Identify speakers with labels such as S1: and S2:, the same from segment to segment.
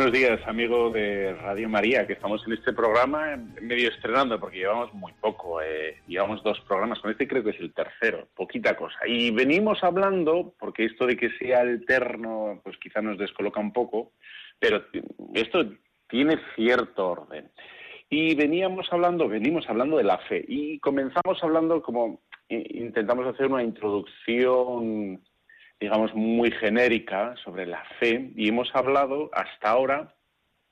S1: Buenos días, amigo de Radio María, que estamos en este programa medio estrenando, porque llevamos muy poco, eh, llevamos dos programas, con este creo que es el tercero, poquita cosa. Y venimos hablando, porque esto de que sea alterno, pues quizá nos descoloca un poco, pero esto tiene cierto orden. Y veníamos hablando, venimos hablando de la fe, y comenzamos hablando como eh, intentamos hacer una introducción digamos, muy genérica sobre la fe y hemos hablado hasta ahora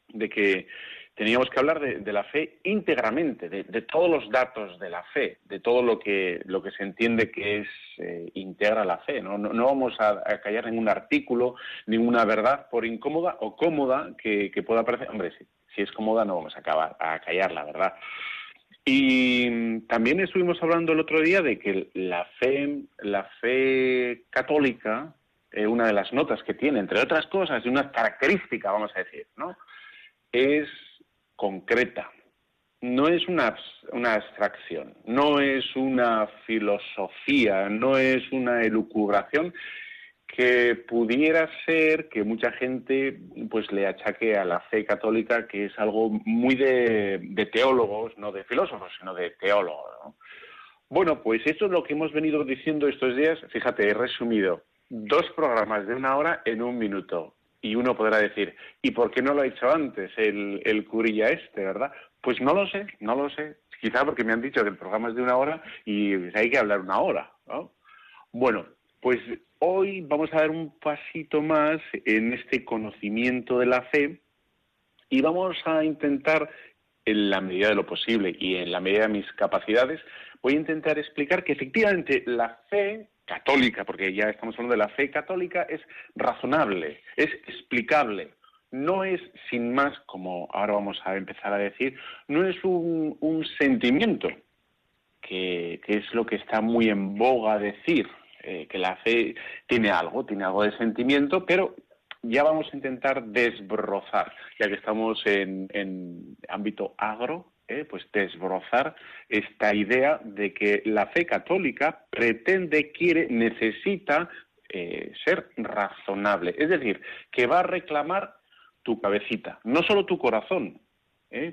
S1: de que teníamos que hablar de, la fe íntegramente, de, todos los datos de la fe, de todo lo que, lo que se entiende que es eh, integra la fe. No, no, vamos a, callar ningún artículo, ninguna verdad, por incómoda o cómoda que, pueda parecer. Hombre, si, si es cómoda no vamos a, acabar, a callar la verdad. Y también estuvimos hablando el otro día de que la fe, la fe católica, eh, una de las notas que tiene, entre otras cosas, una característica, vamos a decir, ¿no? Es concreta. No es una, una abstracción, no es una filosofía, no es una elucubración, que pudiera ser que mucha gente pues le achaque a la fe católica que es algo muy de, teólogos, no de filósofos, sino de teólogos. Bueno, pues esto es lo que hemos venido diciendo estos días. Fíjate, he resumido dos programas de una hora en un minuto. Y uno podrá decir, ¿y por qué no lo ha hecho antes el, el curilla este, verdad? Pues no lo sé, no lo sé. Quizá porque me han dicho que el programa es de una hora y hay que hablar una hora. ¿no? Bueno, pues hoy vamos a dar un pasito más en este conocimiento de la fe y vamos a intentar, en la medida de lo posible y en la medida de mis capacidades, voy a intentar explicar que efectivamente la fe católica, porque ya estamos hablando de la fe católica, es razonable, es explicable, no es sin más, como ahora vamos a empezar a decir, no es un, sentimiento, que, que, es lo que está muy en boga decir, eh, que la fe tiene algo, tiene algo de sentimiento, pero ya vamos a intentar desbrozar, ya que estamos en, ámbito agro, eh, pues desbrozar esta idea de que la fe católica pretende, quiere, necesita eh, ser razonable, es decir, que va a reclamar tu cabecita, no solo tu corazón,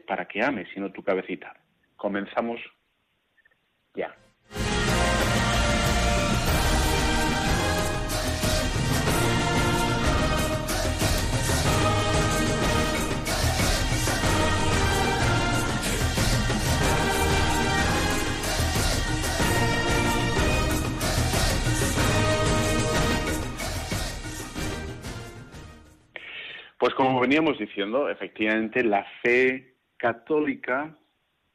S1: para que ames, sino tu cabecita. Comenzamos ya. Pues como veníamos diciendo, efectivamente la fe católica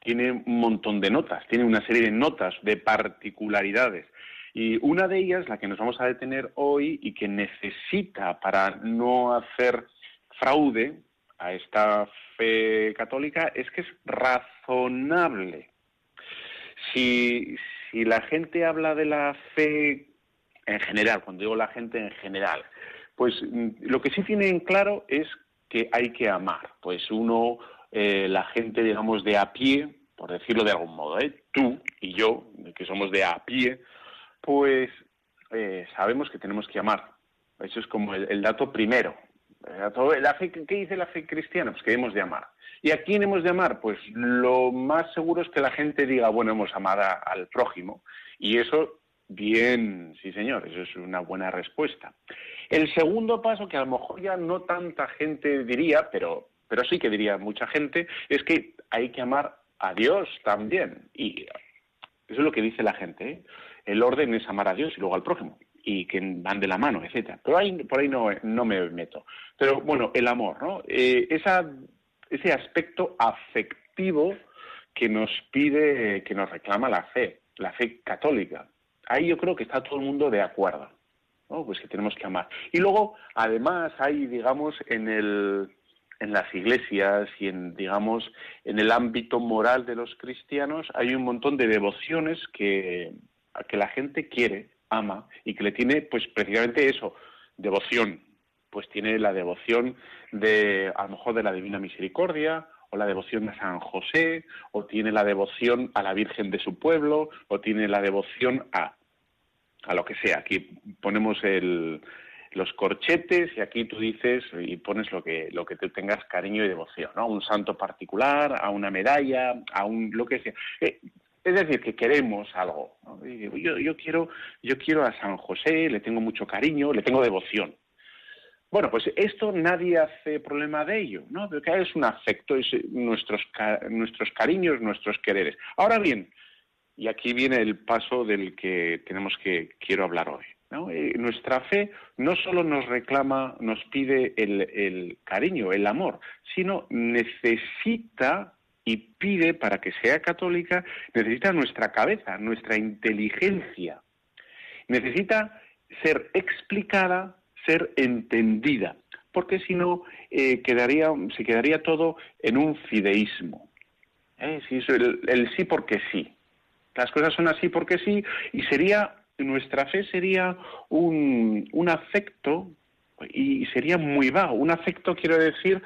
S1: tiene un montón de notas, tiene una serie de notas, de particularidades. Y una de ellas, la que nos vamos a detener hoy y que necesita para no hacer fraude a esta fe católica, es que es razonable. Si, si la gente habla de la fe en general, cuando digo la gente en general, pues lo que sí tienen claro es que hay que amar. Pues uno, eh, la gente, digamos, de a pie, por decirlo de algún modo, ¿eh? tú y yo, que somos de a pie, pues eh, sabemos que tenemos que amar. Eso es como el, dato primero. La fe, ¿Qué dice la fe cristiana? Pues que hemos de amar. ¿Y a quién hemos de amar? Pues lo más seguro es que la gente diga, bueno, hemos amado al prójimo. Y eso Bien, sí señor, eso es una buena respuesta. El segundo paso, que a lo mejor ya no tanta gente diría, pero, pero sí que diría mucha gente, es que hay que amar a Dios también. Y eso es lo que dice la gente. ¿eh? El orden es amar a Dios y luego al prójimo, y que van de la mano, etcétera. Pero ahí, por ahí no, no me meto. Pero bueno, el amor, ¿no? Eh, esa, ese aspecto afectivo que nos pide, que nos reclama la fe, la fe católica ahí yo creo que está todo el mundo de acuerdo, Pues que tenemos que amar. Y luego, además, hay, digamos, en el en las iglesias y en digamos en el ámbito moral de los cristianos hay un montón de devociones que, que la gente quiere ama y que le tiene, pues precisamente eso, devoción. Pues tiene la devoción de, a lo mejor, de la Divina Misericordia, o la devoción a San José, o tiene la devoción a la Virgen de su pueblo, o tiene la devoción a, a lo que sea. Aquí ponemos el, los corchetes y aquí tú dices y pones lo que lo que te tengas cariño y devoción, ¿no? A un santo particular, a una medalla, a un lo que sea. Eh, es decir, que queremos algo. Yo, yo, quiero, yo quiero a San José, le tengo mucho cariño, le tengo devoción. Bueno, pues esto nadie hace problema de ello, ¿no? Porque es un afecto, es nuestros, nuestros cariños, nuestros quereres. Ahora bien, y aquí viene el paso del que tenemos que quiero hablar hoy. Nuestra fe no solo nos reclama, nos pide el, cariño, el amor, sino necesita y pide para que sea católica, necesita nuestra cabeza, nuestra inteligencia. Necesita ser explicada, ser entendida, porque si no eh, quedaría, se quedaría todo en un fideísmo. ¿Eh? el, el sí porque sí. Las cosas son así porque sí y sería nuestra fe sería un, un afecto y sería muy vago. Un afecto quiero decir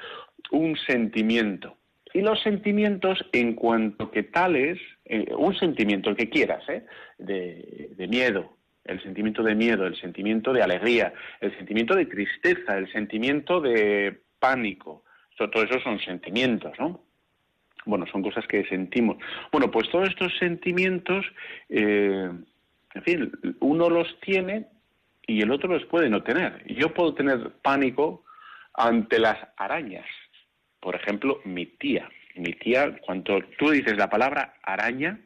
S1: un sentimiento. Y los sentimientos, en cuanto que tales, eh, un sentimiento, el que quieras, ¿eh? de, miedo, el sentimiento de miedo, el sentimiento de alegría, el sentimiento de tristeza, el sentimiento de pánico. Todo eso son sentimientos, ¿no? Bueno, son cosas que sentimos. Bueno, pues todos estos sentimientos eh, en fin, uno los tiene y el otro los puede no tener. Yo puedo tener pánico ante las arañas. Por ejemplo, mi tía. Mi tía, cuando tú dices la palabra araña,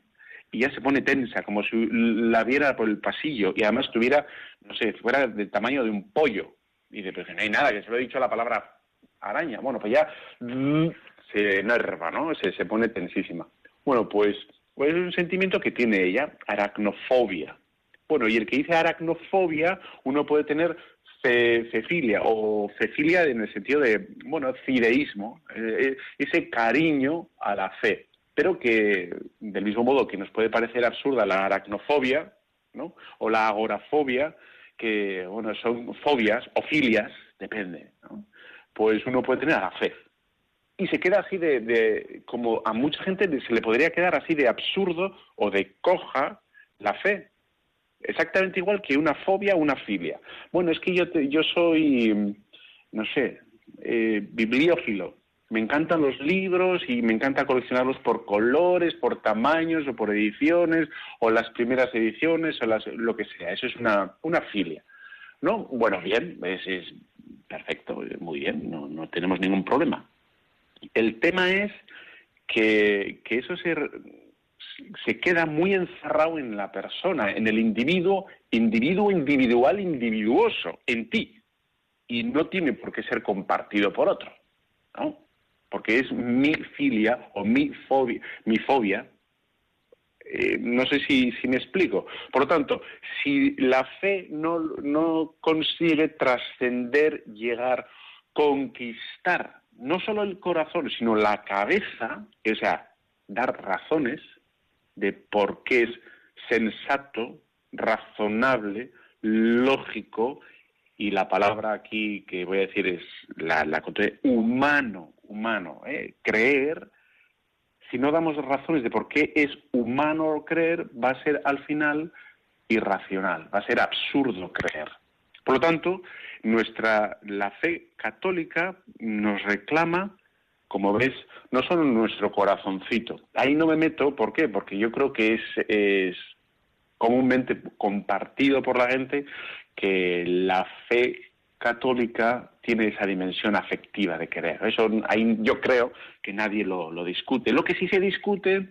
S1: y ya se pone tensa, como si la viera por el pasillo y además tuviera, no sé, fuera del tamaño de un pollo. Y dice, pues no hay nada, que se lo he dicho la palabra araña. Bueno, pues ya se enerva, ¿no? Se, se pone tensísima. Bueno, pues, pues es un sentimiento que tiene ella, aracnofobia. Bueno, y el que dice aracnofobia, uno puede tener cefilia o cefilia en el sentido de, bueno, fideísmo, eh, ese cariño a la fe, pero que del mismo modo que nos puede parecer absurda la aracnofobia, ¿no? O la agorafobia, que, bueno, son fobias o filias, depende, ¿no? Pues uno puede tener a la fe. Y se queda así de, de, como a mucha gente se le podría quedar así de absurdo o de coja la fe, exactamente igual que una fobia o una filia. Bueno, es que yo, yo soy, no sé, eh, bibliófilo. Me encantan los libros y me encanta coleccionarlos por colores, por tamaños o por ediciones, o las primeras ediciones, o las, lo que sea. Eso es una, una filia. ¿No? Bueno, bien, es perfecto, muy bien, no, no tenemos ningún problema. El tema es que, eso se, se queda muy encerrado en la persona, en el individuo, individuo individual, individuoso, en ti. Y no tiene por qué ser compartido por otro, ¿no? Porque es mi filia o mi fobia, mi fobia. Eh, no sé si, si, me explico. Por lo tanto, si la fe no, no consigue trascender, llegar, conquistar no solo el corazón, sino la cabeza, o sea, dar razones, de por qué es sensato, razonable, lógico, y la palabra aquí que voy a decir es la, la humano, humano, ¿eh? creer, si no damos razones de por qué es humano creer, va a ser al final irracional, va a ser absurdo creer. Por lo tanto, nuestra la fe católica nos reclama como ves, no solo nuestro corazoncito. Ahí no me meto, ¿por qué? Porque yo creo que es, es comúnmente compartido por la gente que la fe católica tiene esa dimensión afectiva de querer. Eso ahí yo creo que nadie lo, lo discute. Lo que sí se discute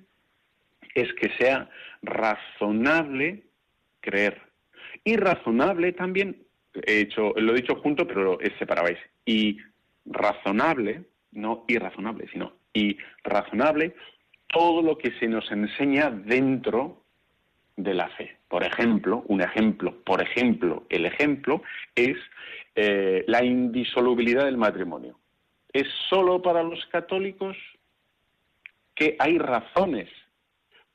S1: es que sea razonable creer. Y razonable también, he hecho, lo he dicho junto, pero es separado. Y razonable no irrazonable, sino irrazonable, todo lo que se nos enseña dentro de la fe. Por ejemplo, un ejemplo, por ejemplo, el ejemplo es eh, la indisolubilidad del matrimonio. Es solo para los católicos que hay razones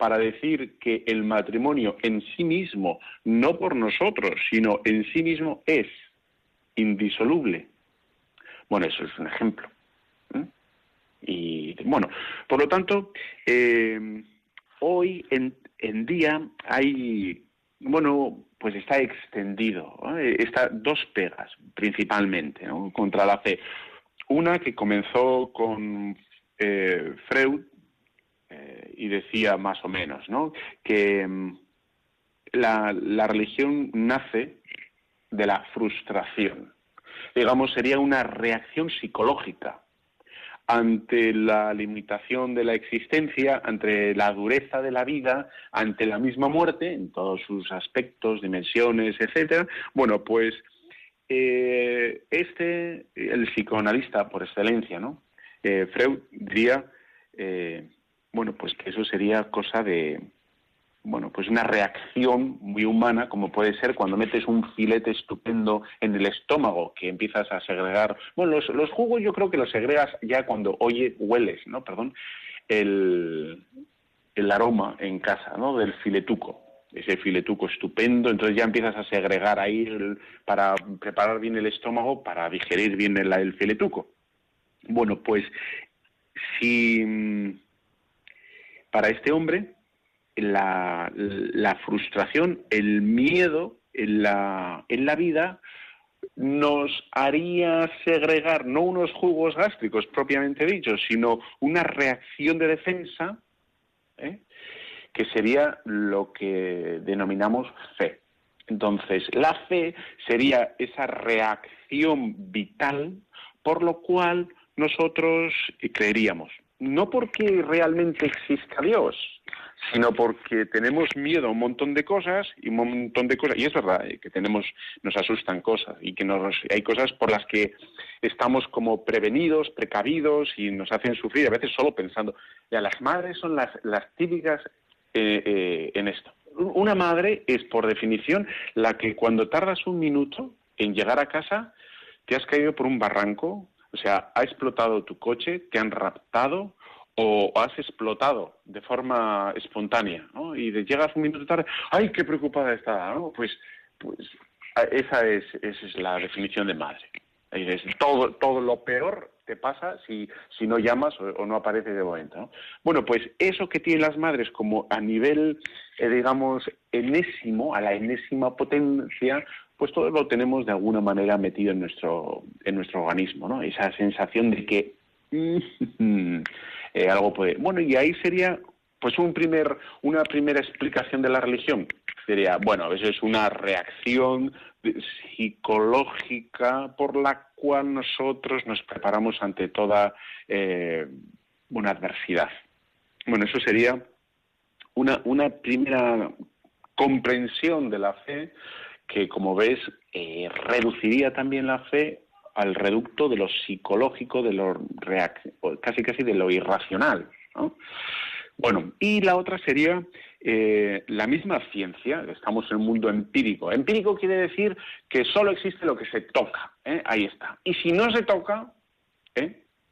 S1: para decir que el matrimonio en sí mismo, no por nosotros, sino en sí mismo es indisoluble. Bueno, eso es un ejemplo. Y bueno, por lo tanto, eh, hoy en, día hay, bueno, pues está extendido, está dos pegas principalmente contra la fe. Una que comenzó con eh, Freud eh, y decía más o menos, ¿no? Que mm, la, religión nace de la frustración. Digamos, sería una reacción psicológica ante la limitación de la existencia, ante la dureza de la vida, ante la misma muerte, en todos sus aspectos, dimensiones, etcétera. Bueno, pues eh, este, el psicoanalista por excelencia, ¿no? Eh, Freud diría, eh, bueno, pues que eso sería cosa de, bueno, pues una reacción muy humana, como puede ser cuando metes un filete estupendo en el estómago, que empiezas a segregar. Bueno, los, jugos yo creo que los segregas ya cuando oye, hueles, ¿no? Perdón, el, el aroma en casa, ¿no? Del filetuco. Ese filetuco estupendo, entonces ya empiezas a segregar ahí para preparar bien el estómago, para digerir bien el, el filetuco. Bueno, pues si para este hombre la, frustración, el miedo en la, en la vida nos haría segregar no unos jugos gástricos propiamente dichos, sino una reacción de defensa, ¿eh? que sería lo que denominamos fe. Entonces, la fe sería esa reacción vital por lo cual nosotros creeríamos. No porque realmente exista Dios, sino porque tenemos miedo a un montón de cosas y un montón de cosas y es verdad eh, que tenemos nos asustan cosas y que nos, hay cosas por las que estamos como prevenidos precavidos y nos hacen sufrir a veces solo pensando. Ya las madres son las típicas eh, eh, en esto. Una madre es por definición la que cuando tardas un minuto en llegar a casa te has caído por un barranco o sea ha explotado tu coche te han raptado o has explotado de forma espontánea, ¿no? Y llegas un minuto tarde, ¡ay, qué preocupada está! Pues, pues esa es, esa es la definición de madre. Es, todo, todo lo peor te pasa si, si no llamas o, no aparece de momento. ¿no? Bueno, pues eso que tienen las madres como a nivel, eh, digamos, enésimo, a la enésima potencia, pues todo lo tenemos de alguna manera metido en nuestro, en nuestro organismo, ¿no? Esa sensación de que Eh, algo puede. Bueno, y ahí sería pues un primer, una primera explicación de la religión. Sería, bueno, eso es una reacción psicológica por la cual nosotros nos preparamos ante toda eh, una adversidad. Bueno, eso sería una, una primera comprensión de la fe que, como ves, eh, reduciría también la fe al reducto de lo psicológico, de lo casi casi de lo irracional. Bueno, y la otra sería eh, la misma ciencia, estamos en un mundo empírico. Empírico quiere decir que solo existe lo que se toca, ¿eh? ahí está. Y si no se toca.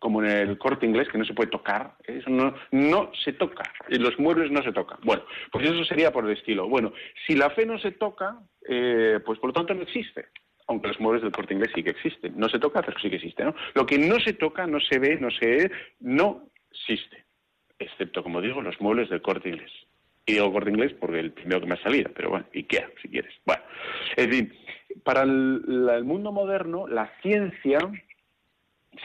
S1: Como en el corte inglés, que no se puede tocar, eso no, no se toca, los muebles no se tocan. Bueno, pues eso sería por el estilo. Bueno, si la fe no se toca, pues por lo tanto no existe aunque los muebles del corte inglés sí que existen. No se toca, pero sí que existe. ¿no? Lo que no se toca, no se ve, no se no existe. Excepto, como digo, los muebles del corte inglés. Y digo corte inglés porque el primero que me ha salido, pero bueno, Ikea, si quieres. Bueno, es decir, para el, mundo moderno, la ciencia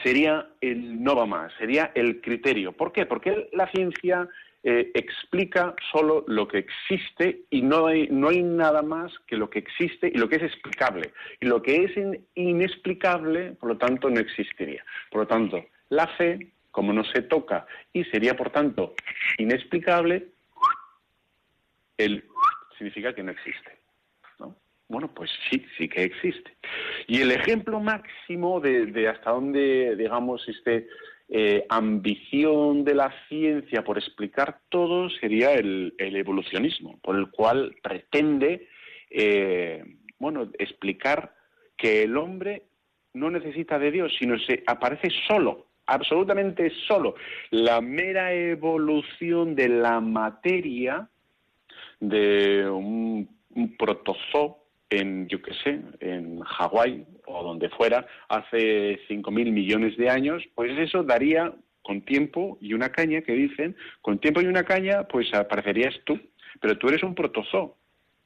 S1: sería el no va más, sería el criterio. ¿Por qué? Porque la ciencia eh, explica solo lo que existe y no hay, no hay nada más que lo que existe y lo que es explicable. Y lo que es inexplicable, por lo tanto, no existiría. Por lo tanto, la fe, como no se toca y sería, por tanto, inexplicable, el significa que no existe. Bueno, pues sí, sí que existe. Y el ejemplo máximo de, de hasta dónde, digamos, este eh, ambición de la ciencia por explicar todo sería el, evolucionismo, por el cual pretende, eh, bueno, explicar que el hombre no necesita de Dios, sino se aparece solo, absolutamente solo. La mera evolución de la materia de un, un protozoo en, yo qué sé, en Hawái o donde fuera, hace 5.000 millones de años, pues eso daría con tiempo y una caña, que dicen, con tiempo y una caña, pues aparecerías tú, pero tú eres un protozoo,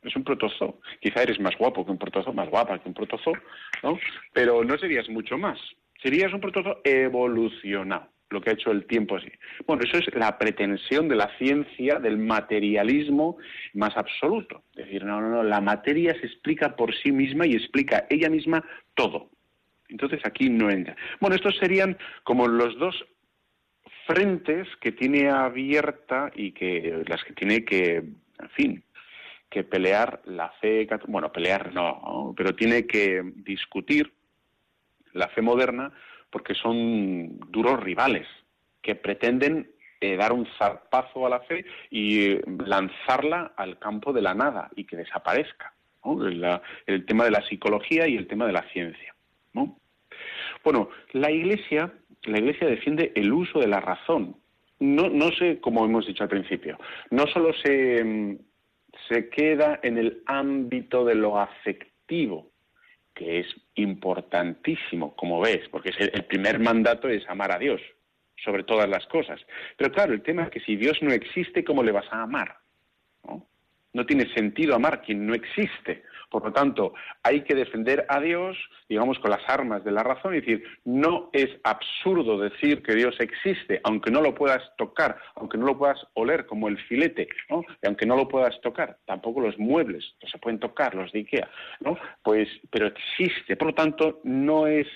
S1: es un protozoo. Quizá eres más guapo que un protozoo, más guapa que un protozoo, ¿no? Pero no serías mucho más. Serías un protozoo evolucionado lo que ha hecho el tiempo así. Bueno, eso es la pretensión de la ciencia, del materialismo más absoluto. Es decir, no, no, no, la materia se explica por sí misma y explica ella misma todo. Entonces aquí no entra. Bueno, estos serían como los dos frentes que tiene abierta y que las que tiene que, en fin, que pelear la fe, bueno, pelear no, pero tiene que discutir la fe moderna porque son duros rivales que pretenden eh, dar un zarpazo a la fe y eh, lanzarla al campo de la nada y que desaparezca. el tema de la psicología y el tema de la ciencia. Bueno, la Iglesia, la Iglesia defiende el uso de la razón. No, no sé, como hemos dicho al principio, no solo se, mm, se queda en el ámbito de lo afectivo, que es importantísimo, como ves, porque el primer mandato es amar a Dios sobre todas las cosas. Pero claro, el tema es que si Dios no existe, ¿cómo le vas a amar? ¿No? no tiene sentido amar quien no existe. Por lo tanto, hay que defender a Dios, digamos, con las armas de la razón y decir, no es absurdo decir que Dios existe, aunque no lo puedas tocar, aunque no lo puedas oler como el filete, ¿no? Y aunque no lo puedas tocar, tampoco los muebles, no se pueden tocar, los de Ikea, ¿no? Pues, pero existe. Por lo tanto, no es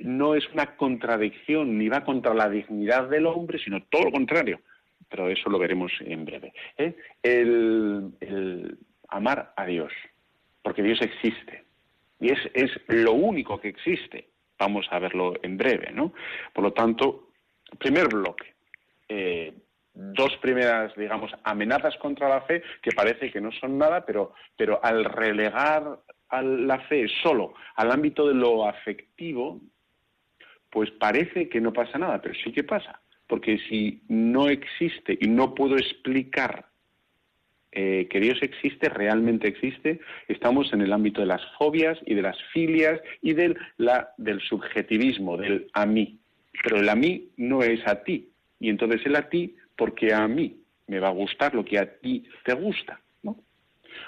S1: no es una contradicción ni va contra la dignidad del hombre, sino todo lo contrario. Pero eso lo veremos en breve. ¿eh? el amar a Dios porque Dios existe. Y es, es lo único que existe. Vamos a verlo en breve, ¿no? Por lo tanto, primer bloque. Eh, dos primeras, digamos, amenazas contra la fe que parece que no son nada, pero, pero al relegar a la fe solo al ámbito de lo afectivo, pues parece que no pasa nada, pero sí que pasa. Porque si no existe y no puedo explicar eh, que Dios existe, realmente existe, estamos en el ámbito de las fobias y de las filias y del, la, del subjetivismo, del a mí. Pero el a mí no es a ti, y entonces el a ti porque a mí me va a gustar lo que a ti te gusta. ¿no?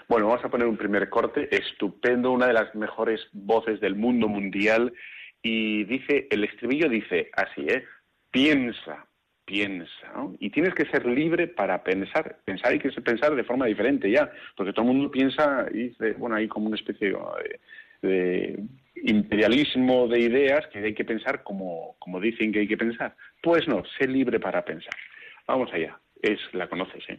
S1: Bueno, vamos a poner un primer corte, estupendo, una de las mejores voces del mundo mundial, y dice, el estribillo dice así, ¿eh? piensa, piensa, ¿no? Y tienes que ser libre para pensar, pensar y que pensar de forma diferente ya, porque todo el mundo piensa y dice, bueno, hay como una especie de, imperialismo de ideas que hay que pensar como, como dicen que hay que pensar. Pues no, sé libre para pensar. Vamos allá, es la conoces, ¿eh?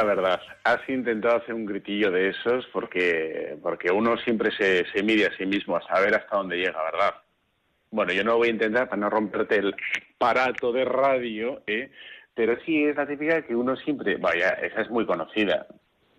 S1: La verdad, ¿has intentado hacer un gritillo de esos? Porque, porque uno siempre se, se mide a sí mismo a saber hasta dónde llega, ¿verdad? Bueno, yo no voy a intentar para no romperte el aparato de radio, ¿eh? pero sí es la típica que uno siempre, vaya, esa es muy conocida,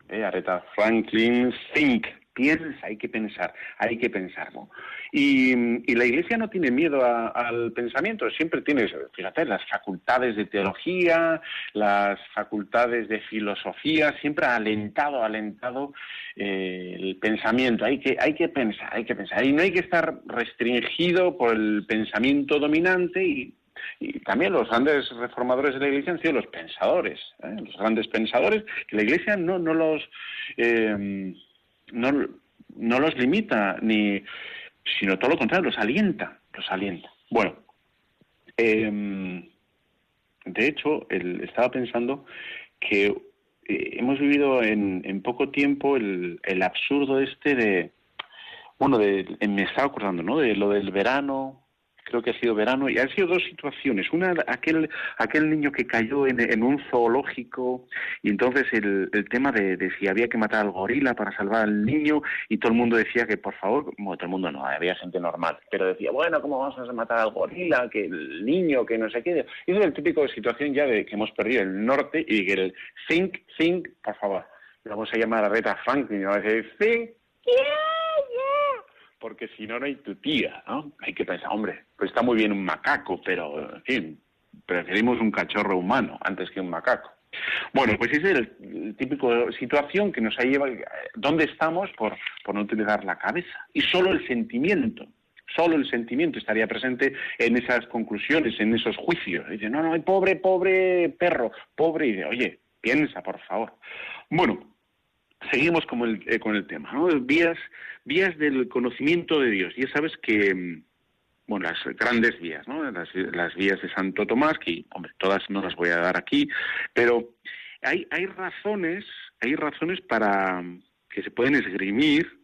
S1: ¿eh? Aretha Franklin, Think, piensa, hay que pensar, hay que pensarlo. Y, la Iglesia no tiene miedo al pensamiento, siempre tiene, fíjate, las facultades de teología, las facultades de filosofía, siempre ha alentado, alentado eh, el pensamiento. Hay que, hay que pensar, hay que pensar. Y no hay que estar restringido por el pensamiento dominante y también los grandes reformadores de la Iglesia han sido los pensadores, ¿eh? los grandes pensadores, que la Iglesia no, no los eh, no, no los limita, ni, sino todo lo contrario, los alienta, los alienta. Bueno, em, de hecho, el, estaba pensando que eh, hemos vivido en, en poco tiempo el, el, absurdo este de, bueno, de, me estaba acordando, ¿no? De lo del verano, creo que ha sido verano, y han sido dos situaciones. Una, aquel, aquel niño que cayó en, un zoológico, y entonces el, el tema de, si había que matar al gorila para salvar al niño, y todo el mundo decía que, por favor, bueno, todo el mundo no, había gente normal, pero decía, bueno, ¿cómo vamos a matar al gorila? Que el niño, que no sé qué. Y es el típico situación ya de que hemos perdido el norte y que el think, think, por favor. Vamos a llamar a Reta Franklin y vamos a decir, think, porque si no, no hay tu tía, ¿no? Hay que pensar, hombre, pues está muy bien un macaco, pero, en fin, preferimos un cachorro humano antes que un macaco. Bueno, pues esa es el, típico situación que nos ha llevado, ¿dónde estamos por, por no utilizar la cabeza? Y solo el sentimiento, solo el sentimiento estaría presente en esas conclusiones, en esos juicios. Dice, no, no, pobre, pobre perro, pobre, y oye, piensa, por favor. Bueno, seguimos con el, eh, con el tema, ¿no? Vías, vías del conocimiento de Dios. Ya sabes que, mm, bueno, las grandes vías, ¿no? Las, vías de Santo Tomás, que, hombre, todas no las voy a dar aquí, pero hay, hay razones, hay razones para que se pueden esgrimir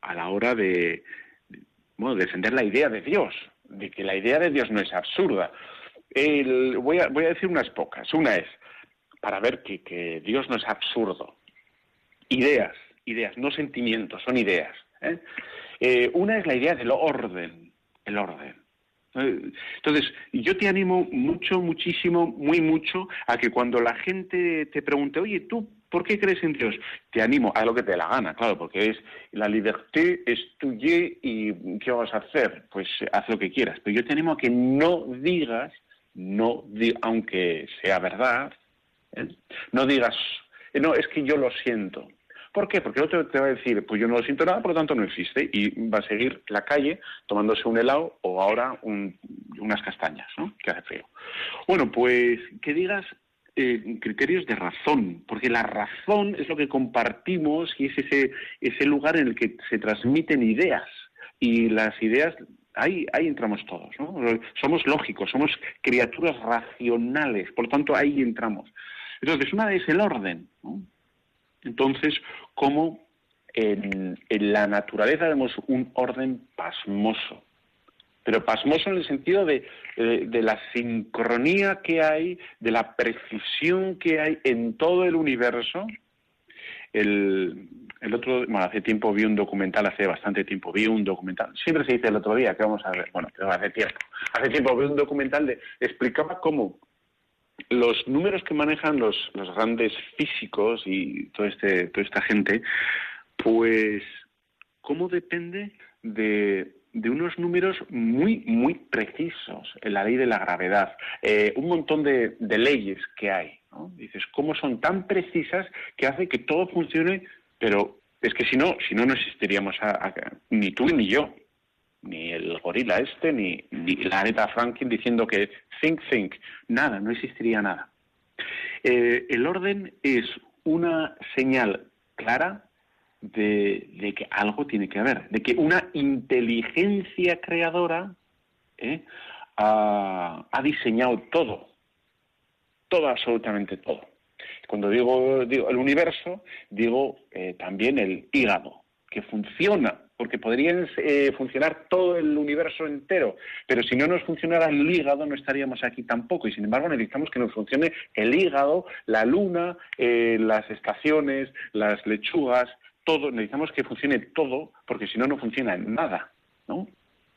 S1: a la hora de, bueno, defender la idea de Dios, de que la idea de Dios no es absurda. voy, a, voy a decir unas pocas. Una es, para ver que, que Dios no es absurdo, ideas, ideas, no sentimientos, son ideas. ¿eh? Eh, una es la idea del orden, el orden. Eh, entonces, yo te animo mucho, muchísimo, muy mucho a que cuando la gente te pregunte, oye, ¿tú por qué crees en Dios? Te animo a lo que te dé la gana, claro, porque es la libertad es tuya y ¿qué vas a hacer? Pues haz lo que quieras. Pero yo te animo a que no digas, no aunque sea verdad, no digas, no, es que yo lo siento. ¿Por qué? Porque el otro te va a decir, pues yo no siento nada, por lo tanto no existe, y va a seguir la calle tomándose un helado o ahora unas castañas, ¿no? Que hace frío. Bueno, pues que digas eh, criterios de razón, porque la razón es lo que compartimos y es ese, ese lugar en el que se transmiten ideas. Y las ideas ahí, ahí entramos todos, ¿no? Somos lógicos, somos criaturas racionales, por lo tanto ahí entramos. Entonces, una es el orden, ¿no? Entonces, como en, la naturaleza vemos un orden pasmoso, pero pasmoso en el sentido de, la sincronía que hay, de la precisión que hay en todo el universo. El, otro, bueno, hace tiempo vi un documental, hace bastante tiempo vi un documental, siempre se dice el otro día que vamos a ver, bueno, hace tiempo, hace tiempo vi un documental de, explicaba cómo los números que manejan los, los grandes físicos y todo este, toda esta gente, pues cómo depende de, de unos números muy, muy precisos en la ley de la gravedad, eh, un montón de, leyes que hay. ¿no? Dices, ¿cómo son tan precisas que hace que todo funcione? Pero es que si no, si no, no existiríamos ni tú ni yo ni el gorila este, ni, la Aretha Franklin diciendo que think, think, nada, no existiría nada. Eh, el orden es una señal clara de, que algo tiene que haber, de que una inteligencia creadora eh, ha, diseñado todo, todo, absolutamente todo. Cuando digo, digo el universo, digo eh, también el hígado, que funciona porque podrían eh, funcionar todo el universo entero, pero si no nos funcionara el hígado no estaríamos aquí tampoco, y sin embargo necesitamos que nos funcione el hígado, la luna, eh, las estaciones, las lechugas, todo, necesitamos que funcione todo, porque si no, no funciona nada, ¿no?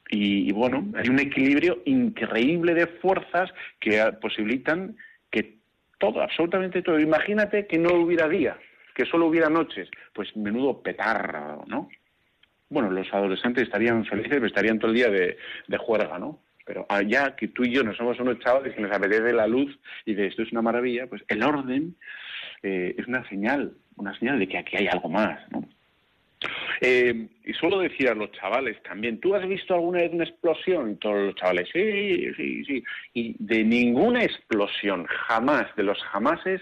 S1: Y, y, bueno, hay un equilibrio increíble de fuerzas que posibilitan que todo, absolutamente todo. Imagínate que no hubiera día, que solo hubiera noches, pues menudo petardo, ¿no? Bueno, los adolescentes estarían felices, estarían todo el día de, juerga, ¿no? Pero allá que tú y yo no somos unos chavales que nos apetece la luz y de esto es una maravilla, pues el orden eh, es una señal, una señal de que aquí hay algo más, ¿no? Eh, y suelo decir a los chavales también, ¿tú has visto alguna vez una explosión? Todos los chavales, sí, sí, sí. Y de ninguna explosión, jamás, de los jamases,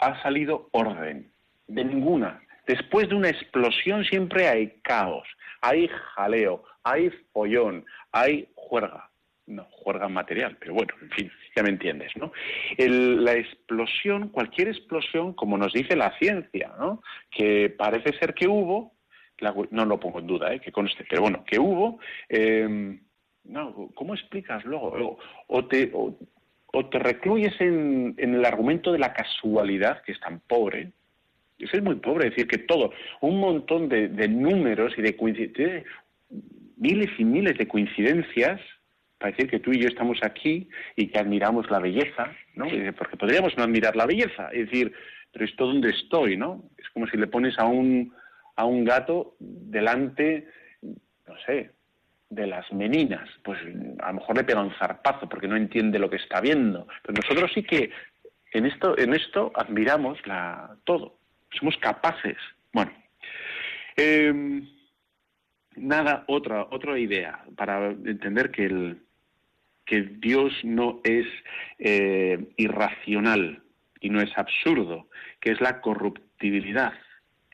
S1: ha salido orden. De ninguna. Después de una explosión siempre hay caos, hay jaleo, hay follón, hay juerga. No, juerga material, pero bueno, en fin, ya me entiendes, ¿no? la explosión, cualquier explosión, como nos dice la ciencia, ¿no? Que parece ser que hubo, no lo pongo en duda, ¿eh? que conste, pero bueno, que hubo, eh, no, ¿cómo explicas luego? O, te, recluyes en, el argumento de la casualidad, que es tan pobre, eso es muy pobre, decir que todo, un montón de, de números y de coincidencias, miles y miles de coincidencias, para decir que tú y yo estamos aquí y que admiramos la belleza, ¿no? Porque podríamos no admirar la belleza, es decir, pero esto donde estoy, ¿no? Es como si le pones a un a un gato delante, no sé, de las meninas, pues a lo mejor le pega un zarpazo porque no entiende lo que está viendo. Pero nosotros sí que en esto, en esto admiramos la, todo, somos capaces. Bueno, em, nada, otra, otra idea para entender que, el, que Dios no es eh, irracional y no es absurdo, que es la corruptibilidad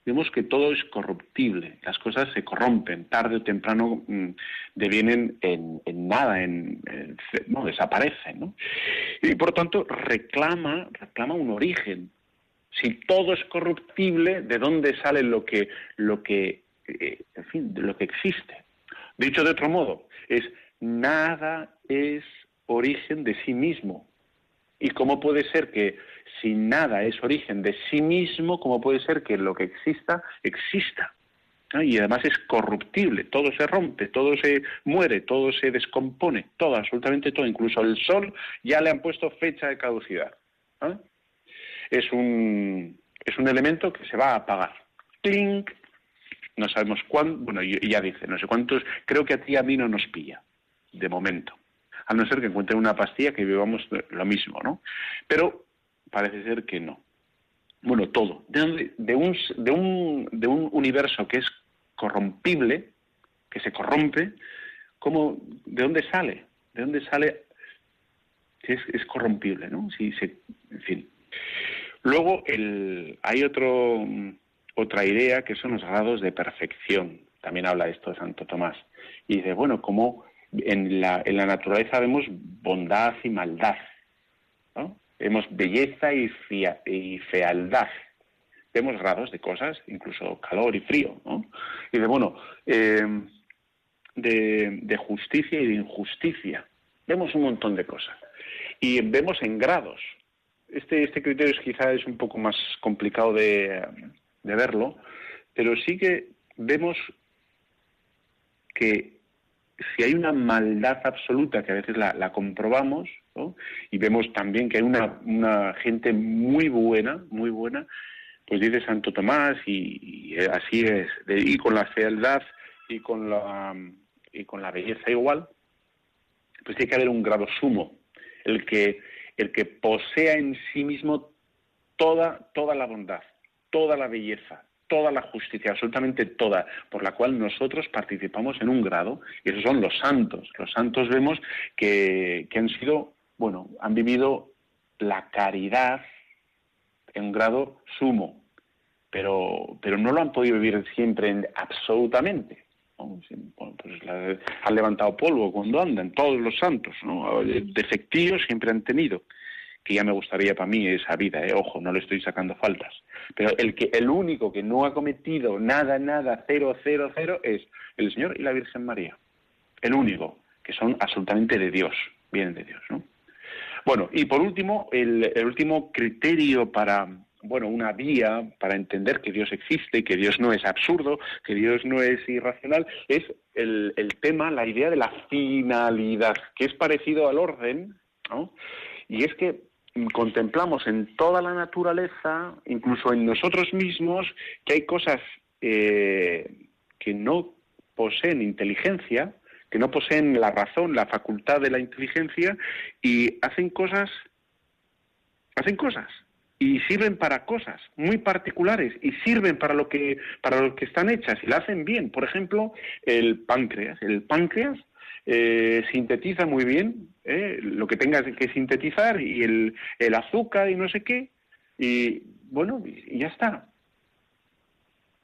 S1: vemos que todo es corruptible, las cosas se corrompen, tarde o temprano mm, devienen en, nada, en, no, desaparecen, ¿no? Y por tanto reclama, reclama un origen. Si todo es corruptible, ¿de dónde sale lo que, lo que, eh, en fin, lo que existe? Dicho de otro modo, es nada es origen de sí mismo. ¿Y cómo puede ser que si nada es origen de sí mismo, ¿cómo puede ser que lo que exista exista? Y además es corruptible, todo se rompe, todo se muere, todo se descompone, todo, absolutamente todo, incluso el sol ya le han puesto fecha de caducidad. Es, un, es un elemento que se va a apagar. ¡Clink! No sabemos cuándo, bueno, ya dice, no sé cuántos, creo que a ti a mí no nos pilla, de momento. A no ser que encuentre una pastilla que vivamos lo mismo, ¿no? Pero Parece ser que no. Bueno, todo. De, un, de, un, de un universo que es corrompible, que se corrompe, ¿cómo, ¿de dónde sale? ¿De dónde sale? Es, es corrompible, ¿no? Se, en fin. Luego el, hay otro, otra idea que son los grados de perfección. También habla esto de Santo Tomás. Y dice, bueno, como en la, en la naturaleza vemos bondad y maldad. Vemos belleza y, fealdad. Vemos grados de cosas, incluso calor y frío. ¿no? Y de, bueno, eh, de, justicia y de injusticia. Vemos un montón de cosas. Y vemos en grados. Este, este criterio es, quizá es un poco más complicado de, de verlo, pero sí que vemos que si hay una maldad absoluta, que a veces la, comprobamos, y vemos también que hay una, gente muy buena, muy buena, pues dice Santo Tomás, y, así es, y con la fealdad y con la, y con la belleza igual, pues tiene que haber un grado sumo, el que, el que posea en sí mismo toda, toda la bondad, toda la belleza, toda la justicia, absolutamente toda, por la cual nosotros participamos en un grado, y esos son los santos. Los santos vemos que, han sido, bueno, han vivido la caridad en un grado sumo, pero, pero no lo han podido vivir siempre absolutamente. Pues han levantado polvo cuando andan, todos los santos, ¿no? defectivos siempre han tenido. que ya me gustaría para mí esa vida, ¿eh? ojo, no le estoy sacando faltas. Pero el, que, el único que no ha cometido nada, nada, cero, cero, cero, es el Señor y la Virgen María. El único, que son absolutamente de Dios, vienen de Dios, ¿no? Bueno, y por último, el, último criterio para, bueno, una vía para entender que Dios existe, que Dios no es absurdo, que Dios no es irracional, es el, el tema, la idea de la finalidad, que es parecido al orden, ¿no? Y es que contemplamos en toda la naturaleza, incluso en nosotros mismos, que hay cosas eh, que no poseen inteligencia, que no poseen la razón, la facultad de la inteligencia y hacen cosas, hacen cosas y sirven para cosas muy particulares y sirven para lo que para lo que están hechas y la hacen bien. Por ejemplo, el páncreas. El páncreas eh, sintetiza muy bien eh, lo que tengas que sintetizar y el, el, azúcar y no sé qué y bueno y ya está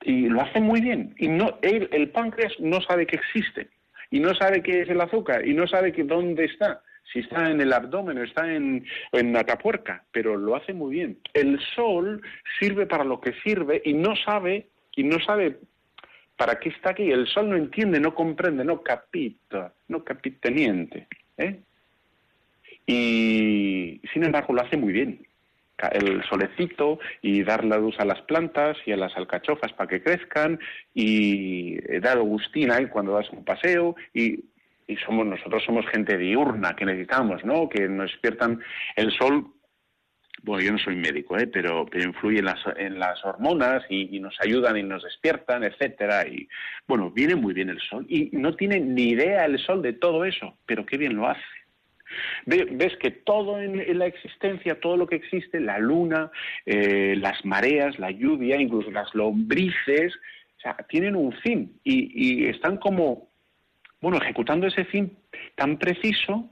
S1: y lo hace muy bien y no el páncreas no sabe que existe y no sabe qué es el azúcar y no sabe que dónde está, si está en el abdomen está en, en la tapuerca, pero lo hace muy bien. El sol sirve para lo que sirve y no sabe, y no sabe para qué está aquí. El sol no entiende, no comprende, no capita, no capita niente. ¿eh? Y sin embargo lo hace muy bien el solecito y dar la luz a las plantas y a las alcachofas para que crezcan y eh, dar Agustín ahí cuando das un paseo y, y, somos nosotros somos gente diurna que necesitamos, ¿no? Que nos despiertan el sol. Bueno, yo no soy médico, ¿eh? pero, pero influye en las, hormonas y, y, nos ayudan y nos despiertan, etcétera. Y bueno, viene muy bien el sol y no tiene ni idea el sol de todo eso, pero qué bien lo hace ves que todo en, la existencia, todo lo que existe, la luna, eh, las mareas, la lluvia, incluso las lombrices, o sea, tienen un fin y, están como, bueno, ejecutando ese fin tan preciso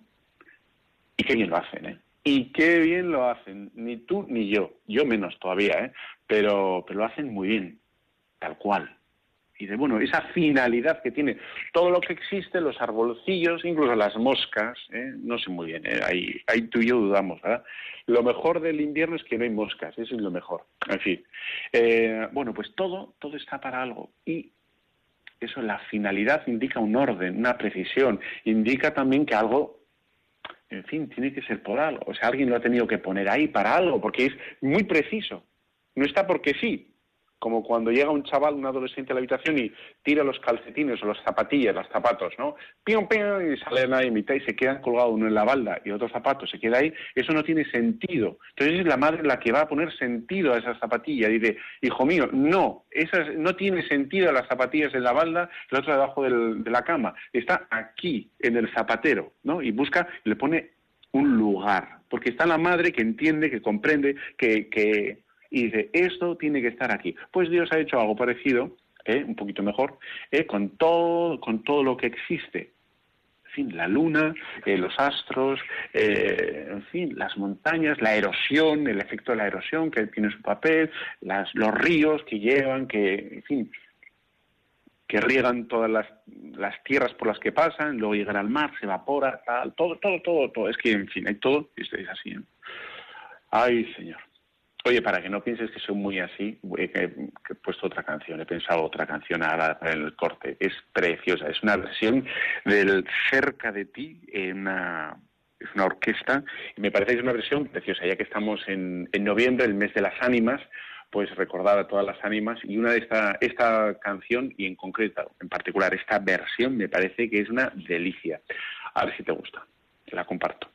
S1: y qué bien lo hacen, ¿eh? Y qué bien lo hacen, ni tú ni yo, yo menos todavía, ¿eh? Pero, pero lo hacen muy bien, tal cual y de bueno, esa finalidad que tiene todo lo que existe, los arbolcillos, incluso las moscas, ¿eh? no sé muy bien, ¿eh? ahí, ahí, tú y yo dudamos, ¿verdad? Lo mejor del invierno es que no hay moscas, eso es lo mejor, en fin. Eh, bueno, pues todo, todo está para algo y eso, la finalidad indica un orden, una precisión, indica también que algo en fin, tiene que ser por algo. O sea, alguien lo ha tenido que poner ahí para algo, porque es muy preciso. No está porque sí, como cuando llega un chaval, un adolescente a la habitación y tira los calcetines o las zapatillas, los zapatos, ¿no? Pium, pium, y salen ahí en mitad y se quedan colgados uno en la balda y otro zapato se queda ahí, eso no tiene sentido. Entonces es la madre la que va a poner sentido a esas zapatillas. Dice, hijo mío, no, esas, no tiene sentido las zapatillas en la balda, la otra debajo de la cama. Está aquí, en el zapatero, ¿no? Y busca, le pone un lugar, porque está la madre que entiende, que comprende, que, que, y dice, esto tiene que estar aquí. Pues Dios ha hecho algo parecido, ¿eh? un poquito mejor, ¿eh? con, todo, con todo lo que existe. En fin, la luna, eh, los astros, en fin, las montañas, la erosión, el efecto de la erosión que tiene su papel, las, los ríos que llevan, que, en fin, que riegan todas las, las, tierras por las que pasan, luego llegan al mar, se evapora, tal, todo, todo, todo, todo. Es que, en fin, hay todo, y es así. Ay, Señor. Oye, para que no pienses que soy muy así, he, puesto otra canción, he pensado otra canción ahora para el corte. Es preciosa, es una versión del Cerca de ti, en una, una orquesta, y me parece que es una versión preciosa, ya que estamos en, en noviembre, el mes de las ánimas, pues recordar a todas las ánimas, y una de esta, esta canción, y en concreto, en particular, esta versión, me parece que es una delicia. A ver si te gusta, te la comparto.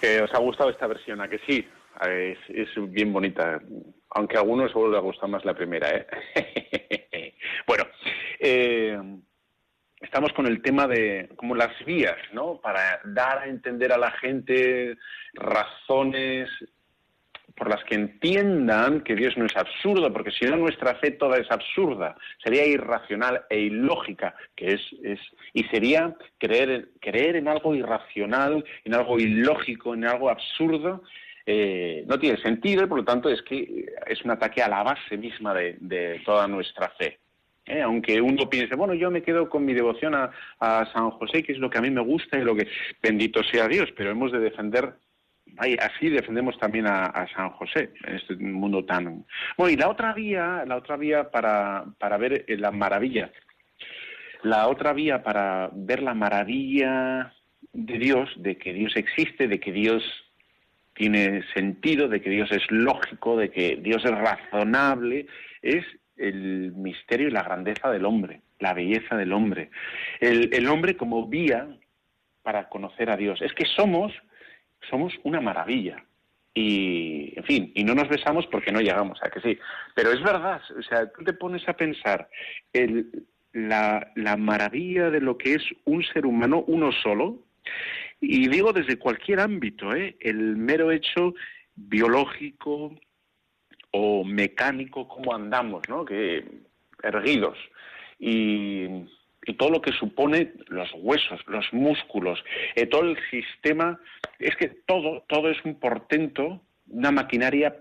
S1: Que os ha gustado esta versión, a que sí, es, es bien bonita, aunque a algunos solo les ha gustado más la primera. ¿eh? bueno, eh, estamos con el tema de como las vías, ¿no? Para dar a entender a la gente razones por las que entiendan que Dios no es absurdo, porque si no nuestra fe toda es absurda, sería irracional e ilógica, que es, es y sería creer, creer en algo irracional, en algo ilógico, en algo absurdo, eh, no tiene sentido y por lo tanto es que es un ataque a la base misma de, toda nuestra fe. ¿eh? Aunque uno piense, bueno, yo me quedo con mi devoción a, San José, que es lo que a mí me gusta y lo que bendito sea Dios, pero hemos de defender así defendemos también a, San José en este mundo tan bueno y la otra vía la otra vía para, para ver la maravilla la otra vía para ver la maravilla de Dios de que Dios existe de que Dios tiene sentido, de que Dios es lógico, de que Dios es razonable, es el misterio y la grandeza del hombre, la belleza del hombre. El, hombre como vía para conocer a Dios. Es que somos, somos una maravilla. Y, en fin, y no nos besamos porque no llegamos, a que sí. Pero es verdad, o sea, tú te pones a pensar la, la maravilla de lo que es un ser humano, uno solo, y digo desde cualquier ámbito, ¿eh? el mero hecho biológico o mecánico, cómo andamos, ¿no? Que erguidos. Y, todo lo que supone los huesos, los músculos, eh, todo el sistema, es que todo, todo es un portento, una maquinaria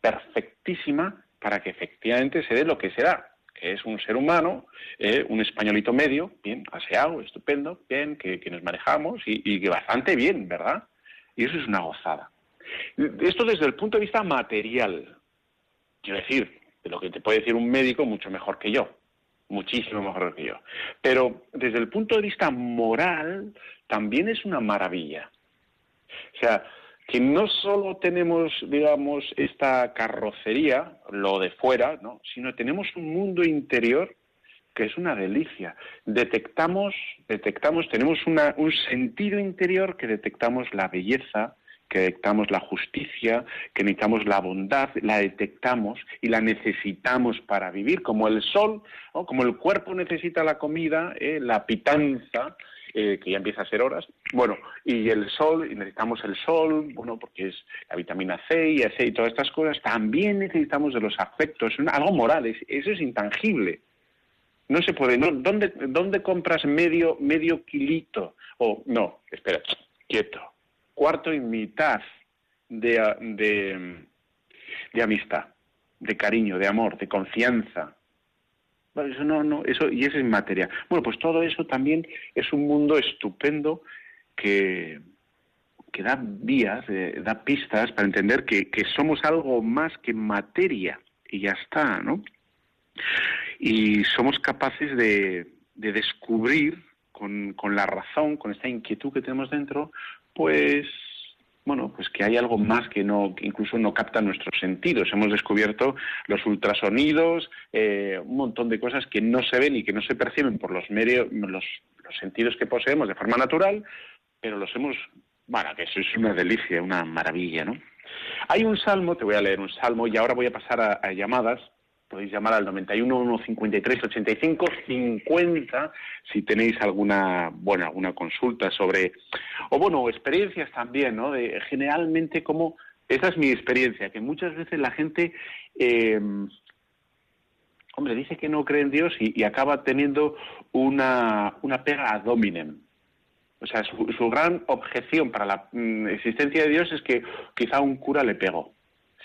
S1: perfectísima para que efectivamente se dé lo que será que es un ser humano, eh, un españolito medio, bien, aseado, estupendo, bien, que, nos manejamos y, que bastante bien, ¿verdad? Y eso es una gozada. Esto desde el punto de vista material, quiero decir, de lo que te puede decir un médico mucho mejor que yo, muchísimo mejor que yo. Pero desde el punto de vista moral, también es una maravilla. O sea, que no solo tenemos, digamos, esta carrocería, lo de fuera, ¿no? sino tenemos un mundo interior que es una delicia. Detectamos, detectamos, tenemos un sentido interior que detectamos la belleza, que detectamos la justicia, que necesitamos la bondad, la detectamos y la necesitamos para vivir, como el sol, como el cuerpo necesita la comida, ¿eh? la pitanza, eh, que ya empieza a ser horas. Bueno, y el sol, y necesitamos el sol, bueno, porque es la vitamina C y C y todas estas cosas. También necesitamos de los afectos, algo moral, eso es intangible. No se puede, no, ¿dónde, ¿dónde compras medio, medio kilito? O, no, espera, quieto. Cuarto y mitad de, de, amistad, de cariño, de amor, de confianza, eso no, no, eso, y es inmaterial. Bueno, pues todo eso también es un mundo estupendo que, que da vías, eh, da pistas para entender que, que, somos algo más que materia y ya está, ¿no? Y somos capaces de, de descubrir con, con la razón, con esta inquietud que tenemos dentro, pues bueno, pues que hay algo más que no, incluso no capta nuestros sentidos. Hemos descubierto los ultrasonidos, eh, un montón de cosas que no se ven y que no se perciben por los medios, los, sentidos que poseemos de forma natural, pero los hemos, bueno, que eso es una delicia, una maravilla, ¿no? Hay un salmo, te voy a leer un salmo y ahora voy a pasar a llamadas podéis llamar al 91 153 85 50 si tenéis alguna bueno alguna consulta sobre o bueno experiencias también no de generalmente como esa es mi experiencia que muchas veces la gente eh, hombre dice que no cree en Dios y, acaba teniendo una, una pega ad hominem. O sea su, su gran objeción para la mm, existencia de Dios es que quizá un cura le pegó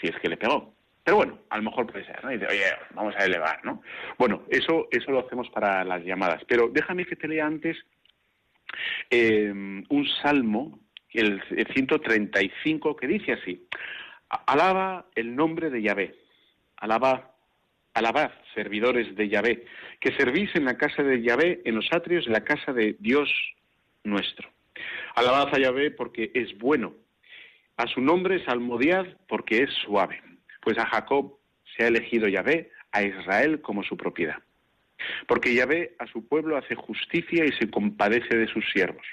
S1: si es que le pegó pero bueno, a lo mejor puede ser, ¿no? dice, oye, vamos a elevar, ¿no? Bueno, eso, eso lo hacemos para las llamadas. Pero déjame que te lea antes eh, un salmo, el 135, que dice así, alaba el nombre de Yahvé, alaba, alabad, servidores de Yahvé, que servís en la casa de Yahvé, en los atrios de la casa de Dios nuestro. Alabad a Yahvé porque es bueno, a su nombre salmodiad porque es suave pues a Jacob se ha elegido Yahvé, a Israel como su propiedad. porque Yahvé a su pueblo hace justicia y se compadece de sus siervos.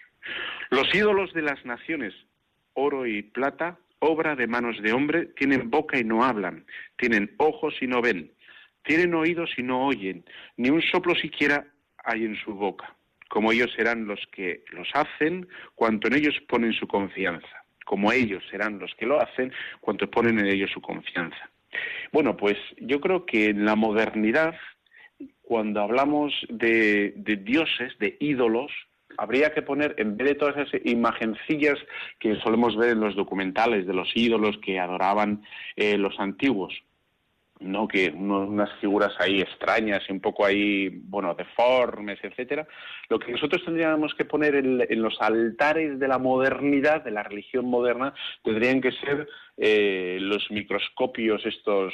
S1: Los ídolos de las naciones, oro y plata, obra de manos de hombre, tienen boca y no hablan, tienen ojos y no ven, tienen oídos y no oyen, ni un soplo siquiera hay en su boca. Como ellos serán los que los hacen, cuanto en ellos ponen su confianza. Como ellos serán los que lo hacen, cuanto ponen en ellos su confianza. Bueno, pues yo creo que en la modernidad, cuando hablamos de, de dioses, de ídolos, habría que poner, en vez de todas esas imagencillas que solemos ver en los documentales de los ídolos que adoraban eh, los antiguos, ¿no? que unas figuras ahí extrañas y un poco ahí, bueno, deformes, etcétera. Lo que nosotros tendríamos que poner en, los altares de la modernidad, de la religión moderna, tendrían que ser eh, los microscopios estos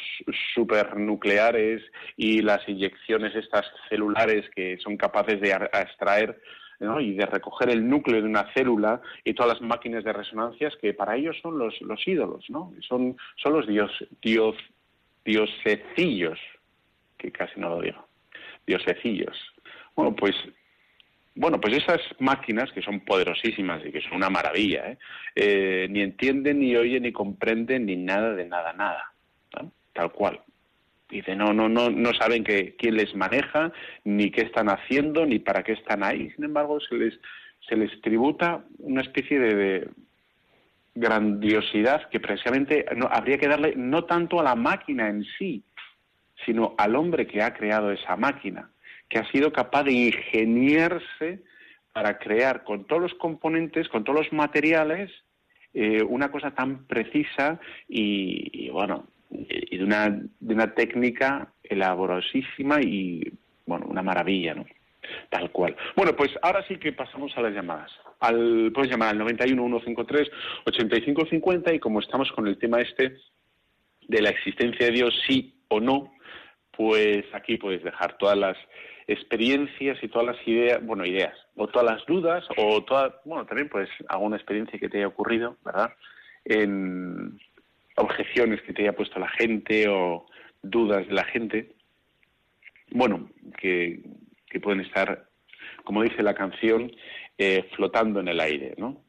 S1: supernucleares y las inyecciones estas celulares que son capaces de extraer y de recoger el núcleo de una célula y todas las máquinas de resonancias que para ellos son los, los ídolos, ¿no? Son, son los dios, dios, diosecillos, que casi no lo digo, diosecillos. Bueno, pues bueno, pues esas máquinas que son poderosísimas y que son una maravilla, ¿eh? Eh, ni entienden, ni oyen, ni comprenden, ni nada de nada, nada, tal cual. Dice, no, no, no, no saben que, quién les maneja, ni qué están haciendo, ni para qué están ahí. Sin embargo, se les, se les tributa una especie de, grandiosidad que precisamente no, habría que darle no tanto a la máquina en sí, sino al hombre que ha creado esa máquina, que ha sido capaz de ingeniarse para crear con todos los componentes, con todos los materiales, eh, una cosa tan precisa y bueno, y de una, de una técnica elaborosísima y, bueno, una maravilla, ¿no? Tal cual. Bueno, pues ahora sí que pasamos a las llamadas. Al, puedes llamar al 91 153 8550 y como estamos con el tema este de la existencia de Dios, sí o no, pues aquí puedes dejar todas las experiencias y todas las ideas, bueno, ideas, o todas las dudas, o todas, bueno, también pues alguna experiencia que te haya ocurrido, ¿verdad? En, objeciones que te haya puesto la gente o dudas de la gente, bueno, que, pueden estar, como dice la canción, eh, flotando en el aire, ¿no?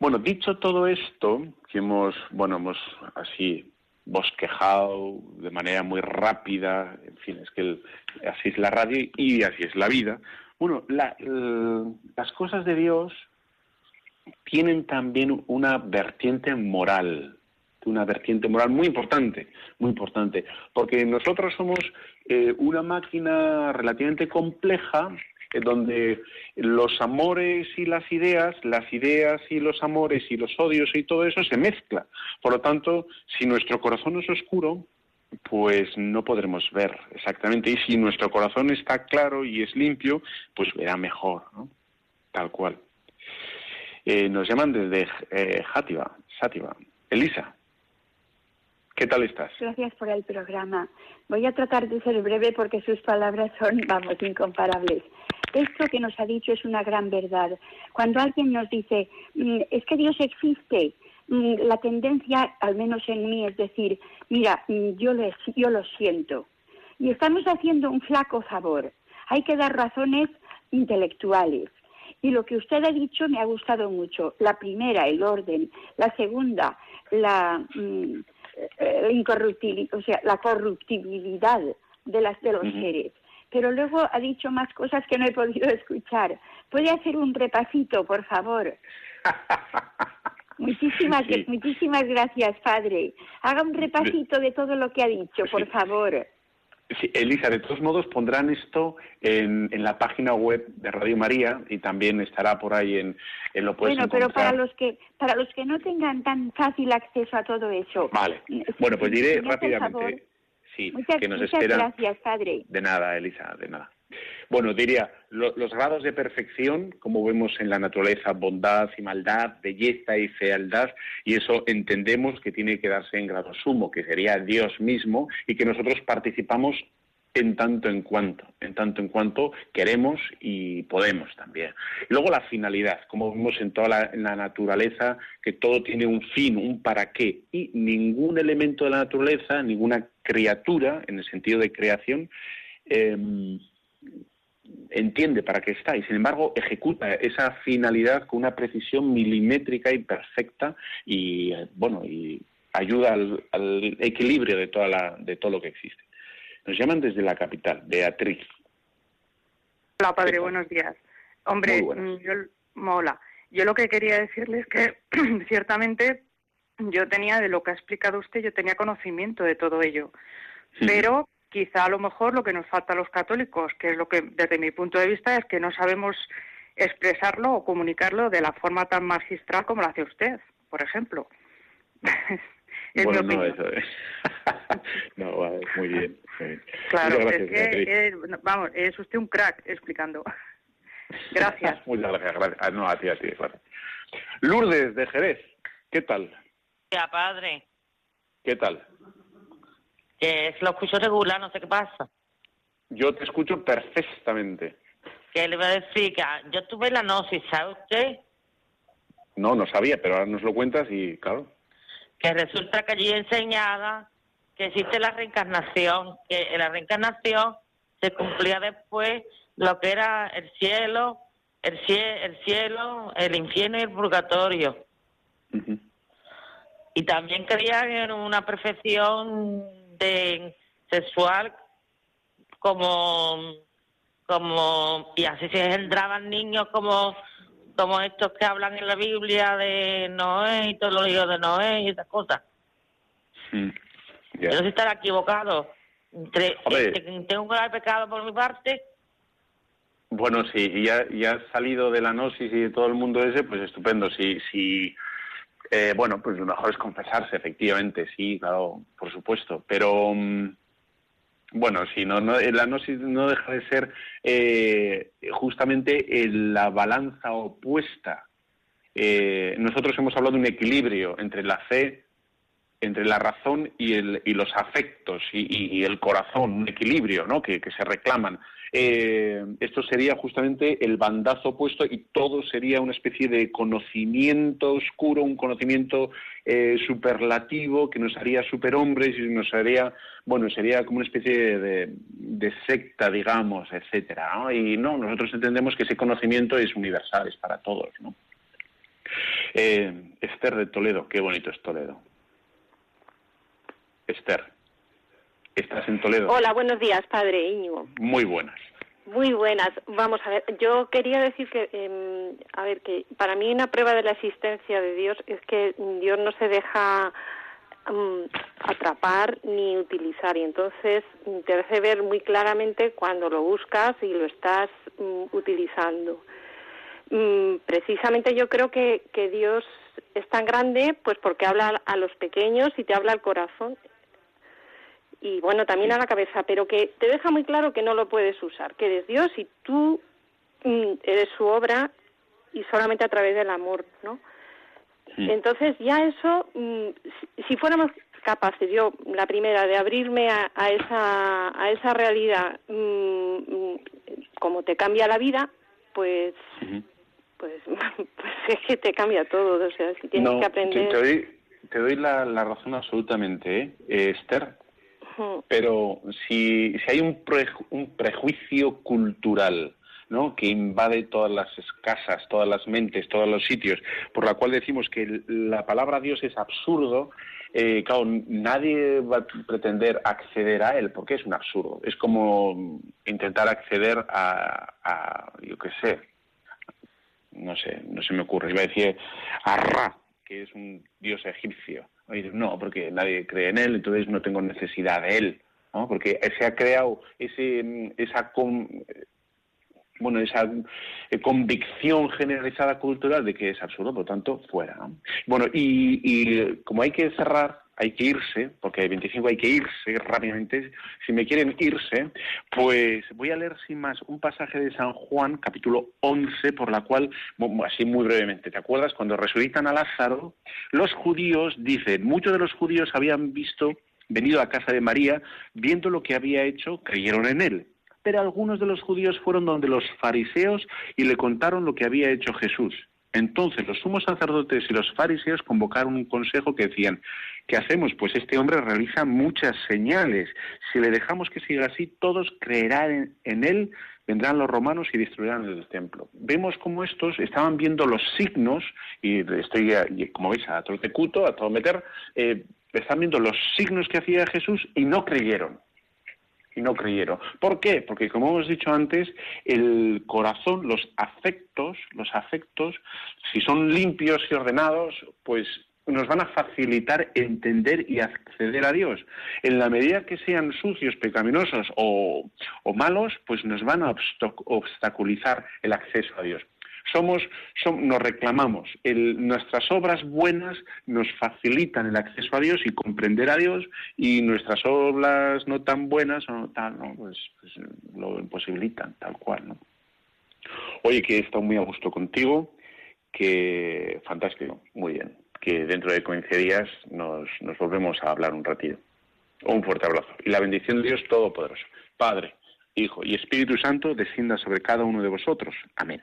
S1: Bueno, dicho todo esto, que hemos, bueno, hemos así bosquejado de manera muy rápida, en fin, es que así es la radio y así es la vida. Bueno, las cosas de Dios tienen también una vertiente moral, una vertiente moral muy importante, muy importante, porque nosotros somos eh, una máquina relativamente compleja eh, donde los amores y las ideas, las ideas y los amores y los odios y todo eso se mezcla. Por lo tanto, si nuestro corazón es oscuro, pues no podremos ver exactamente. Y si nuestro corazón está claro y es limpio, pues verá mejor, ¿no? Tal cual. Eh, nos llaman desde eh, Sátiva. Elisa, ¿qué tal estás?
S2: Gracias por el programa. Voy a tratar de ser breve porque sus palabras son, vamos, incomparables. Esto que nos ha dicho es una gran verdad. Cuando alguien nos dice, mm, es que Dios existe, mm, la tendencia, al menos en mí, es decir, mira, mm, yo, yo lo siento. Y estamos haciendo un flaco favor. Hay que dar razones intelectuales. Y lo que usted ha dicho me ha gustado mucho. La primera, el orden. La segunda, la mm, eh, o sea, la corruptibilidad de las de los seres. Pero luego ha dicho más cosas que no he podido escuchar. ¿Puede hacer un repasito, por favor? Muchísimas, muchísimas gracias, padre. Haga un repasito de todo lo que ha dicho, por favor.
S1: Sí, Elisa, de todos modos pondrán esto en, la página web de Radio María y también estará por ahí en, en lo puedes
S2: Bueno, pero para los que para los que no tengan tan fácil acceso a todo eso.
S1: Vale. bueno, pues diré rápidamente. Sí, que nos
S2: muchas gracias, padre.
S1: De nada, Elisa, de nada. Bueno, diría, los grados de perfección, como vemos en la naturaleza, bondad y maldad, belleza y fealdad, y eso entendemos que tiene que darse en grado sumo, que sería Dios mismo, y que nosotros participamos en tanto en cuanto, en tanto en cuanto queremos y podemos también. Y luego la finalidad, como vemos en toda la, naturaleza, que todo tiene un fin, un para qué, y ningún elemento de la naturaleza, ninguna criatura, en el sentido de creación, em, entiende para qué está y sin embargo ejecuta esa finalidad con una precisión milimétrica y perfecta y bueno y ayuda al, equilibrio de toda la, de todo lo que existe. Nos llaman desde la capital, Beatriz.
S3: Hola padre, buenos días. Hombre, mm, yo mola. Yo lo que quería decirles es que ciertamente yo tenía de lo que ha explicado usted, yo tenía conocimiento de todo ello, pero quizá a lo mejor lo que nos falta a los católicos, que es lo que desde mi punto de vista es que no sabemos expresarlo o comunicarlo de la forma tan magistral como lo hace usted, por ejemplo.
S1: es bueno, no, eso es. no, muy bien.
S3: Claro, es que, vamos, es usted un crack explicando. Gracias.
S1: Muchas gracias, gracias. Ah, no, a ti, a ti, Lourdes de Jerez, ¿qué tal?
S4: Ya, padre.
S1: ¿Qué tal?
S4: Que lo escucho regular, no sé qué pasa.
S1: Yo te escucho perfectamente.
S4: ¿Qué le voy a decir? Que yo tuve la gnosis, ¿sabe usted?
S1: No, no sabía, pero ahora nos lo cuentas y claro.
S4: Que resulta que allí enseñada que existe la reencarnación, que en la reencarnación se cumplía después lo que era el cielo, el, el cielo, el infierno y el purgatorio. Y también en una perfección de sexual como como y así se engendraban niños como como estos que hablan en la Biblia de Noé y todos los hijos de Noé y esas cosas. Mm, Yo no sé si estará equivocado. Este, tengo un grave pecado por mi parte.
S1: Bueno, si ya, ya has salido de la gnosis y de todo el mundo ese, pues estupendo. Si, si eh, bueno, pues lo mejor es confesarse, efectivamente, sí, claro, por supuesto. Pero, mm, bueno, si no, no, la gnosis no deja de ser eh, justamente la balanza opuesta. Eh, nosotros hemos hablado de un equilibrio entre la fe, entre la razón y, el, y los afectos y, el corazón, un equilibrio ¿no? que, se reclaman. Eh, esto sería justamente el bandazo opuesto y todo sería una especie de conocimiento oscuro, un conocimiento eh, superlativo que nos haría superhombres y nos haría, bueno, sería como una especie de, secta, digamos, etcétera. Y no, nosotros entendemos que ese conocimiento es universal, es para todos, ¿no? Eh, Esther de Toledo, qué bonito es Toledo. Esther. Estás en Toledo.
S5: Hola, buenos días, padre Íñigo.
S1: Muy buenas.
S5: Muy buenas. Vamos a ver, yo quería decir que, em, a ver, que para mí una prueba de la existencia de Dios es que Dios no se deja em, atrapar ni utilizar y entonces te hace ver muy claramente cuando lo buscas y lo estás mm, utilizando. Mm, precisamente yo creo que, que Dios es tan grande pues porque habla a los pequeños y te habla al corazón y bueno, también a la cabeza, pero que te deja muy claro que no lo puedes usar, que eres Dios y tú mm, eres su obra y solamente a través del amor, ¿no? Entonces ya eso, mm, si, fuéramos capaces, yo la primera, de abrirme a, esa, a esa realidad, mm, como te cambia la vida, pues, pues, pues, es que te cambia todo, o sea, si tienes que aprender...
S1: Te, doy, te doy la, la razón absolutamente, ¿eh? Esther, pero si, si hay un, un prejuicio cultural ¿no? que invade todas las casas, todas las mentes, todos los sitios, por la cual decimos que la palabra Dios es absurdo, eh, claro, nadie va a pretender acceder a él, porque es un absurdo. Es como intentar acceder a, a yo qué sé, no sé, no se me ocurre, iba a decir a Ra, que es un dios egipcio no, porque nadie cree en él, entonces no tengo necesidad de él, ¿no? Porque se ha creado ese, esa bueno, esa eh, convicción generalizada cultural de que es absurdo, por lo tanto, fuera. Bueno, y como hay que cerrar hay que irse, porque hay 25 hay que irse rápidamente. Si me quieren irse, pues voy a leer sin más un pasaje de San Juan, capítulo 11, por la cual, así muy brevemente, ¿te acuerdas? Cuando resucitan a Lázaro, los judíos dicen, muchos de los judíos habían visto, venido a casa de María, viendo lo que había hecho, creyeron en él. Pero algunos de los judíos fueron donde los fariseos y le contaron lo que había hecho Jesús. Entonces los sumos sacerdotes y los fariseos convocaron un consejo que decían, ¿qué hacemos? Pues este hombre realiza muchas señales. Si le dejamos que siga así, todos creerán en, él, vendrán los romanos y destruirán el templo. Vemos cómo estos estaban viendo los signos, y estoy, como veis, a todo tecuto, a todo meter, eh, están viendo los signos que hacía Jesús y no creyeron y no creyeron. ¿Por qué? Porque como hemos dicho antes, el corazón, los afectos, los afectos, si son limpios y ordenados, pues nos van a facilitar entender y acceder a Dios. En la medida que sean sucios, pecaminosos o, o malos, pues nos van a obstaculizar el acceso a Dios somos, nos reclamamos. nuestras obras buenas nos facilitan el acceso a Dios y comprender a Dios, y nuestras obras no tan buenas o tal, ¿no? Pues, pues, lo imposibilitan, tal cual. ¿no? Oye, que he estado muy a gusto contigo, que fantástico, muy bien. Que dentro de 15 días nos volvemos a hablar un ratito. Un fuerte abrazo. Y la bendición de Dios Todopoderoso, Padre, Hijo y Espíritu Santo, descienda sobre cada uno de vosotros. Amén.